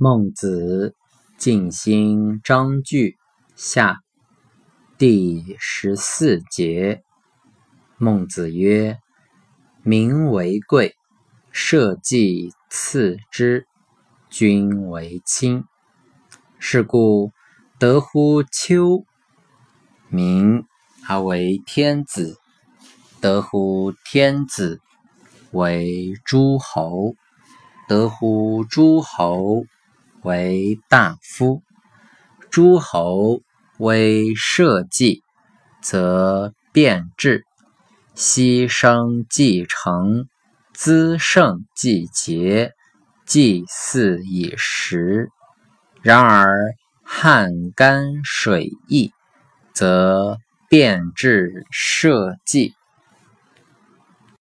孟子尽心章句下第十四节。孟子曰：“民为贵，社稷次之，君为轻。是故得乎丘，民而为天子；得乎天子，为诸侯；得乎诸侯。”为大夫，诸侯为社稷，则变质，牺牲继承，滋盛季节，祭祀以时。然而汉干水易，则变质社稷，